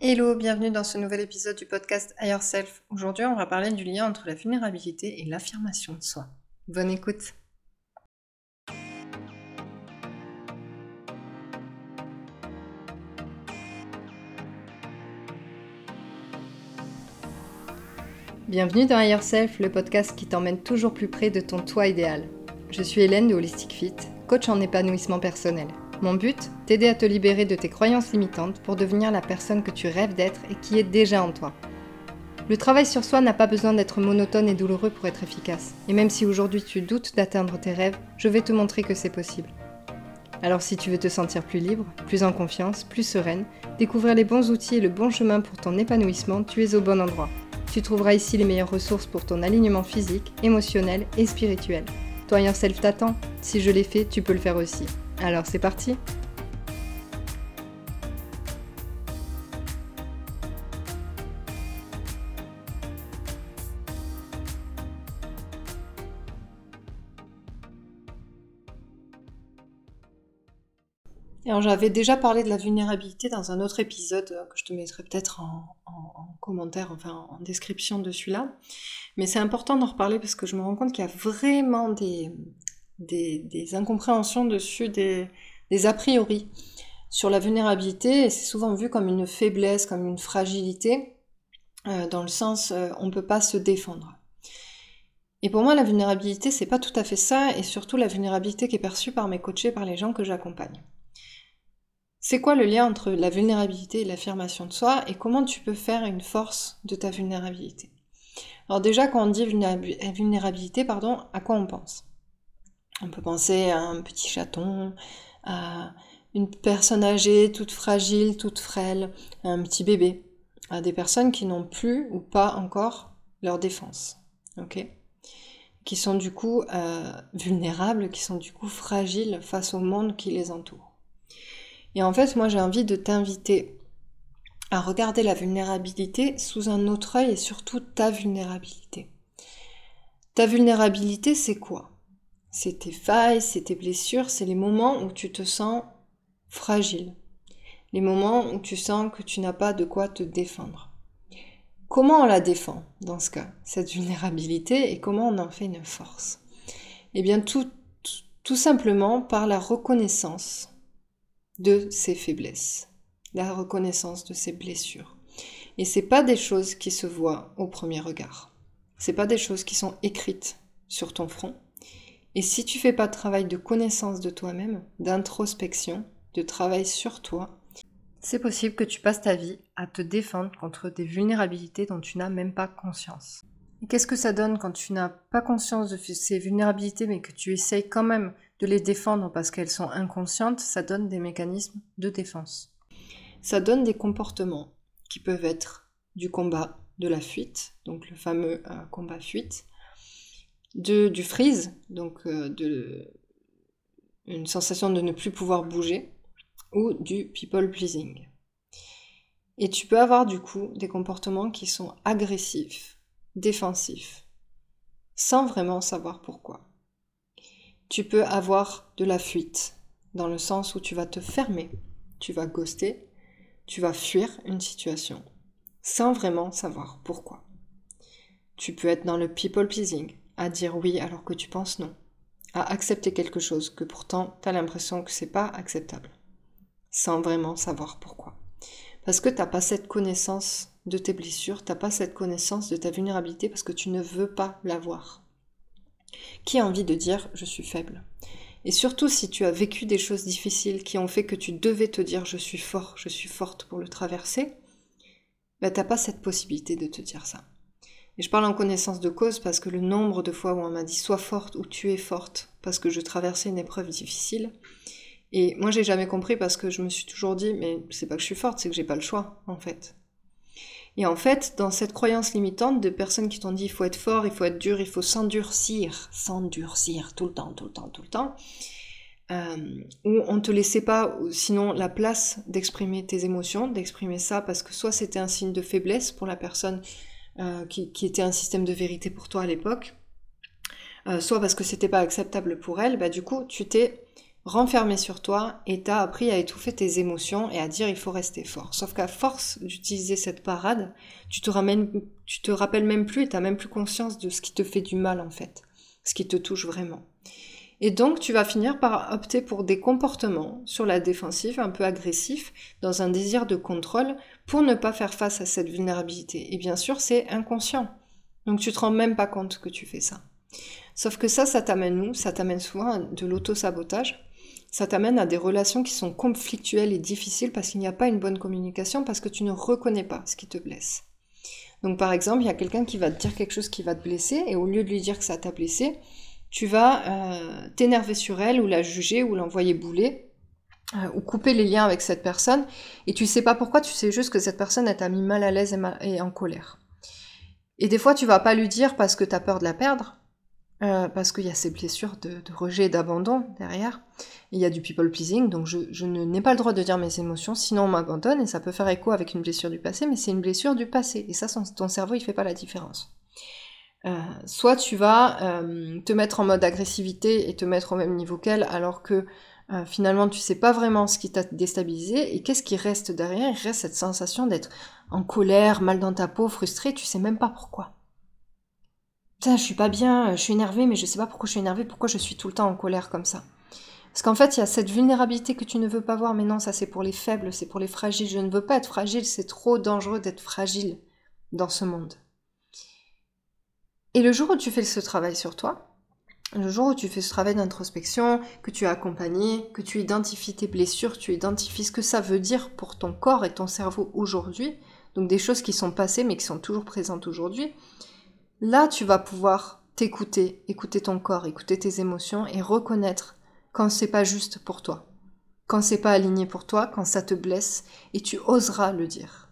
Hello, bienvenue dans ce nouvel épisode du podcast Higher Self. Aujourd'hui, on va parler du lien entre la vulnérabilité et l'affirmation de soi. Bonne écoute. Bienvenue dans Higher Self, le podcast qui t'emmène toujours plus près de ton toi idéal. Je suis Hélène de Holistic Fit, coach en épanouissement personnel. Mon but T'aider à te libérer de tes croyances limitantes pour devenir la personne que tu rêves d'être et qui est déjà en toi. Le travail sur soi n'a pas besoin d'être monotone et douloureux pour être efficace. Et même si aujourd'hui tu doutes d'atteindre tes rêves, je vais te montrer que c'est possible. Alors si tu veux te sentir plus libre, plus en confiance, plus sereine, découvrir les bons outils et le bon chemin pour ton épanouissement, tu es au bon endroit. Tu trouveras ici les meilleures ressources pour ton alignement physique, émotionnel et spirituel. Toi, self t'attend. Si je l'ai fait, tu peux le faire aussi. Alors c'est parti Alors j'avais déjà parlé de la vulnérabilité dans un autre épisode euh, que je te mettrai peut-être en, commentaire, enfin en description de celui-là. Mais c'est important d'en reparler parce que je me rends compte qu'il y a vraiment des, des, incompréhensions dessus, des, a priori sur la vulnérabilité, et c'est souvent vu comme une faiblesse, comme une fragilité, euh, dans le sens euh, on ne peut pas se défendre. Et pour moi, la vulnérabilité, c'est pas tout à fait ça, et surtout la vulnérabilité qui est perçue par mes coachés, par les gens que j'accompagne. C'est quoi le lien entre la vulnérabilité et l'affirmation de soi, et comment tu peux faire une force de ta vulnérabilité? Alors déjà, quand on dit vulnérabilité, pardon, à quoi on pense? On peut penser à un petit chaton, à une personne âgée, toute fragile, toute frêle, à un petit bébé, à des personnes qui n'ont plus ou pas encore leur défense, ok? Qui sont du coup euh, vulnérables, qui sont du coup fragiles face au monde qui les entoure. Et en fait, moi j'ai envie de t'inviter à regarder la vulnérabilité sous un autre œil et surtout ta vulnérabilité. Ta vulnérabilité, c'est quoi? C'est tes failles, c'est tes blessures, c'est les moments où tu te sens fragile. Les moments où tu sens que tu n'as pas de quoi te défendre. Comment on la défend dans ce cas, cette vulnérabilité, et comment on en fait une force? Eh bien, tout, tout simplement par la reconnaissance de ses faiblesses, la reconnaissance de ses blessures. Et c'est pas des choses qui se voient au premier regard. C'est pas des choses qui sont écrites sur ton front. Et si tu fais pas de travail de connaissance de toi-même, d'introspection, de travail sur toi, c'est possible que tu passes ta vie à te défendre contre des vulnérabilités dont tu n'as même pas conscience. Qu'est-ce que ça donne quand tu n'as pas conscience de ces vulnérabilités mais que tu essayes quand même de les défendre parce qu'elles sont inconscientes Ça donne des mécanismes de défense. Ça donne des comportements qui peuvent être du combat, de la fuite, donc le fameux euh, combat-fuite, du freeze, donc euh, de une sensation de ne plus pouvoir bouger, ou du people pleasing. Et tu peux avoir du coup des comportements qui sont agressifs, défensifs, sans vraiment savoir pourquoi. Tu peux avoir de la fuite, dans le sens où tu vas te fermer, tu vas ghoster, tu vas fuir une situation, sans vraiment savoir pourquoi. Tu peux être dans le people pleasing, à dire oui alors que tu penses non, à accepter quelque chose que pourtant tu as l'impression que c'est pas acceptable, sans vraiment savoir pourquoi. Parce que t'as pas cette connaissance de tes blessures, t'as pas cette connaissance de ta vulnérabilité parce que tu ne veux pas l'avoir. Qui a envie de dire je suis faible? Et surtout si tu as vécu des choses difficiles qui ont fait que tu devais te dire je suis fort, je suis forte pour le traverser, bah t'as pas cette possibilité de te dire ça. Et je parle en connaissance de cause parce que le nombre de fois où on m'a dit sois forte ou tu es forte parce que je traversais une épreuve difficile. Et moi j'ai jamais compris parce que je me suis toujours dit mais c'est pas que je suis forte, c'est que j'ai pas le choix en fait. Et en fait, dans cette croyance limitante de personnes qui t'ont dit il faut être fort, il faut être dur, il faut s'endurcir, s'endurcir tout le temps, tout le temps, tout le temps, euh, où on te laissait pas sinon la place d'exprimer tes émotions, d'exprimer ça parce que soit c'était un signe de faiblesse pour la personne euh, qui, était un système de vérité pour toi à l'époque, euh, soit parce que c'était pas acceptable pour elle, bah du coup tu t'es renfermé sur toi et t'as appris à étouffer tes émotions et à dire il faut rester fort. Sauf qu'à force d'utiliser cette parade, tu te, ramènes, tu te rappelles même plus et t'as même plus conscience de ce qui te fait du mal en fait, ce qui te touche vraiment. Et donc tu vas finir par opter pour des comportements sur la défensive, un peu agressifs, dans un désir de contrôle pour ne pas faire face à cette vulnérabilité. Et bien sûr, c'est inconscient. Donc tu te rends même pas compte que tu fais ça. Sauf que ça, ça t'amène où? Ça t'amène souvent à de l'auto-sabotage. Ça t'amène à des relations qui sont conflictuelles et difficiles parce qu'il n'y a pas une bonne communication, parce que tu ne reconnais pas ce qui te blesse. Donc par exemple, il y a quelqu'un qui va te dire quelque chose qui va te blesser, et au lieu de lui dire que ça t'a blessé, tu vas euh, t'énerver sur elle, ou la juger, ou l'envoyer bouler, euh, ou couper les liens avec cette personne, et tu sais pas pourquoi, tu sais juste que cette personne t'a mis mal à l'aise et, en colère. Et des fois, tu vas pas lui dire parce que tu as peur de la perdre, euh, parce qu'il y a ces blessures de, rejet et d'abandon derrière. Il y a du people pleasing, donc je, je n'ai pas le droit de dire mes émotions, sinon on m'abandonne, et ça peut faire écho avec une blessure du passé, mais c'est une blessure du passé, et ça, ton cerveau, il fait pas la différence. Euh, soit tu vas te mettre en mode agressivité et te mettre au même niveau qu'elle, alors que finalement tu sais pas vraiment ce qui t'a déstabilisé, et qu'est-ce qui reste derrière? Il reste cette sensation d'être en colère, mal dans ta peau, frustré, tu sais même pas pourquoi. Putain, je suis pas bien, je suis énervée, mais je sais pas pourquoi je suis énervée, pourquoi je suis tout le temps en colère comme ça. Parce qu'en fait, il y a cette vulnérabilité que tu ne veux pas voir, mais non, ça c'est pour les faibles, c'est pour les fragiles. Je ne veux pas être fragile, c'est trop dangereux d'être fragile dans ce monde. Et le jour où tu fais ce travail sur toi, le jour où tu fais ce travail d'introspection, que tu as accompagné, que tu identifies tes blessures, tu identifies ce que ça veut dire pour ton corps et ton cerveau aujourd'hui, donc des choses qui sont passées mais qui sont toujours présentes aujourd'hui, Là, tu vas pouvoir t'écouter, écouter ton corps, écouter tes émotions et reconnaître quand c'est pas juste pour toi, quand c'est pas aligné pour toi, quand ça te blesse, et tu oseras le dire.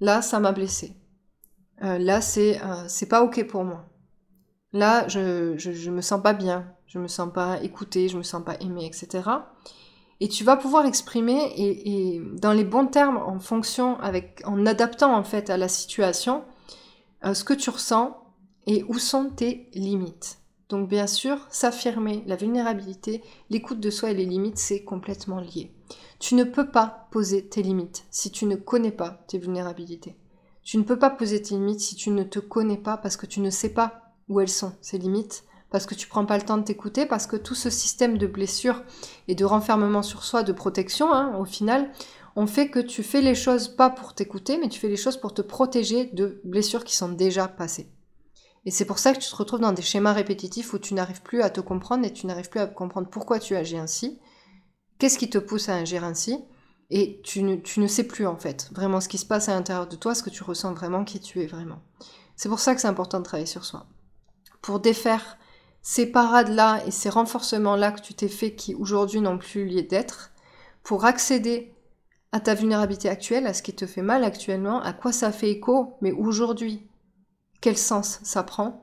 Là, ça m'a blessé. Euh, là, c'est euh, c'est pas ok pour moi. Là, je, je, me sens pas bien, je me sens pas écoutée, je me sens pas aimée, etc. Et tu vas pouvoir l'exprimer et, et, dans les bons termes, en fonction, avec, en adaptant en fait à la situation, euh, ce que tu ressens et où sont tes limites. Donc bien sûr, s'affirmer, la vulnérabilité, l'écoute de soi et les limites, c'est complètement lié. Tu ne peux pas poser tes limites si tu ne connais pas tes vulnérabilités. Tu ne peux pas poser tes limites si tu ne te connais pas parce que tu ne sais pas où elles sont, ces limites, parce que tu prends pas le temps de t'écouter, parce que tout ce système de blessures et de renfermement sur soi, de protection, hein, au final, on fait que tu fais les choses pas pour t'écouter, mais tu fais les choses pour te protéger de blessures qui sont déjà passées. Et c'est pour ça que tu te retrouves dans des schémas répétitifs où tu n'arrives plus à te comprendre et tu n'arrives plus à comprendre pourquoi tu agis ainsi, qu'est-ce qui te pousse à agir ainsi, et tu ne, sais plus en fait vraiment ce qui se passe à l'intérieur de toi, ce que tu ressens vraiment, qui tu es vraiment. C'est pour ça que c'est important de travailler sur soi. Pour défaire ces parades-là et ces renforcements-là que tu t'es fait qui aujourd'hui n'ont plus lieu d'être, pour accéder à ta vulnérabilité actuelle, à ce qui te fait mal actuellement, à quoi ça fait écho, mais aujourd'hui, quel sens ça prend,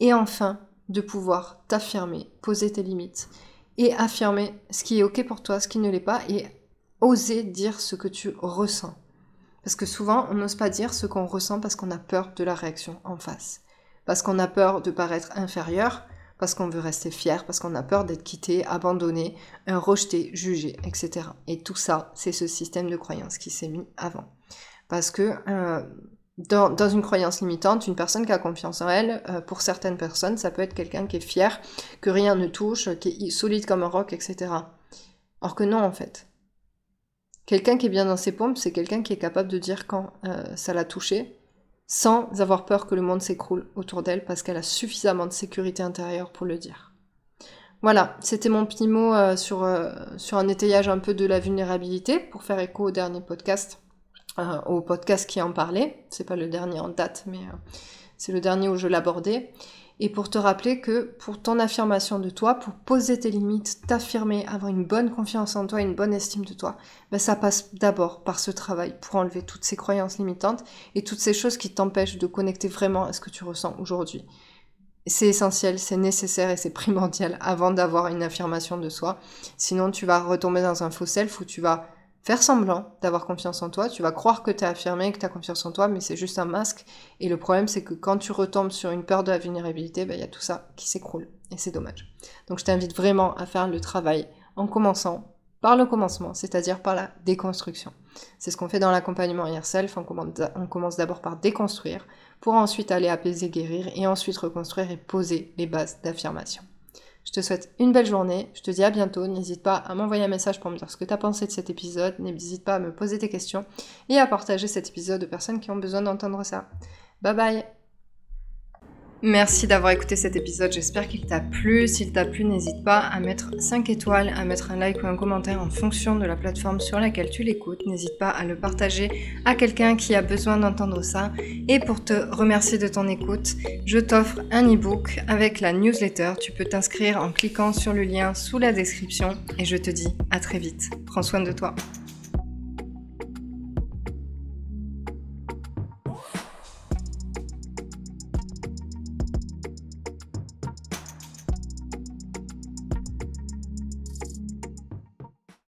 et enfin de pouvoir t'affirmer, poser tes limites, et affirmer ce qui est ok pour toi, ce qui ne l'est pas, et oser dire ce que tu ressens. Parce que souvent, on n'ose pas dire ce qu'on ressent parce qu'on a peur de la réaction en face. Parce qu'on a peur de paraître inférieur, parce qu'on veut rester fier, parce qu'on a peur d'être quitté, abandonné, rejeté, jugé, etc. Et tout ça, c'est ce système de croyance qui s'est mis avant. Parce que euh, dans, une croyance limitante, une personne qui a confiance en elle, euh, pour certaines personnes, ça peut être quelqu'un qui est fier, que rien ne touche, qui est solide comme un roc, etc. Or que non, en fait. Quelqu'un qui est bien dans ses pompes, c'est quelqu'un qui est capable de dire quand euh, ça l'a touché, sans avoir peur que le monde s'écroule autour d'elle, parce qu'elle a suffisamment de sécurité intérieure pour le dire. Voilà, c'était mon petit mot euh, sur, sur un étayage un peu de la vulnérabilité, pour faire écho au dernier podcast euh, au podcast qui en parlait. C'est pas le dernier en date, mais euh, c'est le dernier où je l'abordais. Et pour te rappeler que pour ton affirmation de toi, pour poser tes limites, t'affirmer, avoir une bonne confiance en toi, une bonne estime de toi, ben ça passe d'abord par ce travail pour enlever toutes ces croyances limitantes et toutes ces choses qui t'empêchent de connecter vraiment à ce que tu ressens aujourd'hui. C'est essentiel, c'est nécessaire et c'est primordial avant d'avoir une affirmation de soi. Sinon, tu vas retomber dans un faux self où tu vas faire semblant d'avoir confiance en toi, tu vas croire que tu affirmé, que tu as confiance en toi, mais c'est juste un masque. Et le problème, c'est que quand tu retombes sur une peur de la vulnérabilité, ben, il y a tout ça qui s'écroule. Et c'est dommage. Donc je t'invite vraiment à faire le travail en commençant par le commencement, c'est-à-dire par la déconstruction. C'est ce qu'on fait dans l'accompagnement Yourself, on commence d'abord par déconstruire, pour ensuite aller apaiser, guérir, et ensuite reconstruire et poser les bases d'affirmation. Je te souhaite une belle journée, je te dis à bientôt, n'hésite pas à m'envoyer un message pour me dire ce que tu as pensé de cet épisode, n'hésite pas à me poser tes questions et à partager cet épisode aux personnes qui ont besoin d'entendre ça. Bye bye Merci d'avoir écouté cet épisode, j'espère qu'il t'a plu. S'il t'a plu, n'hésite pas à mettre 5 étoiles, à mettre un like ou un commentaire en fonction de la plateforme sur laquelle tu l'écoutes. N'hésite pas à le partager à quelqu'un qui a besoin d'entendre ça. Et pour te remercier de ton écoute, je t'offre un e-book avec la newsletter. Tu peux t'inscrire en cliquant sur le lien sous la description et je te dis à très vite. Prends soin de toi.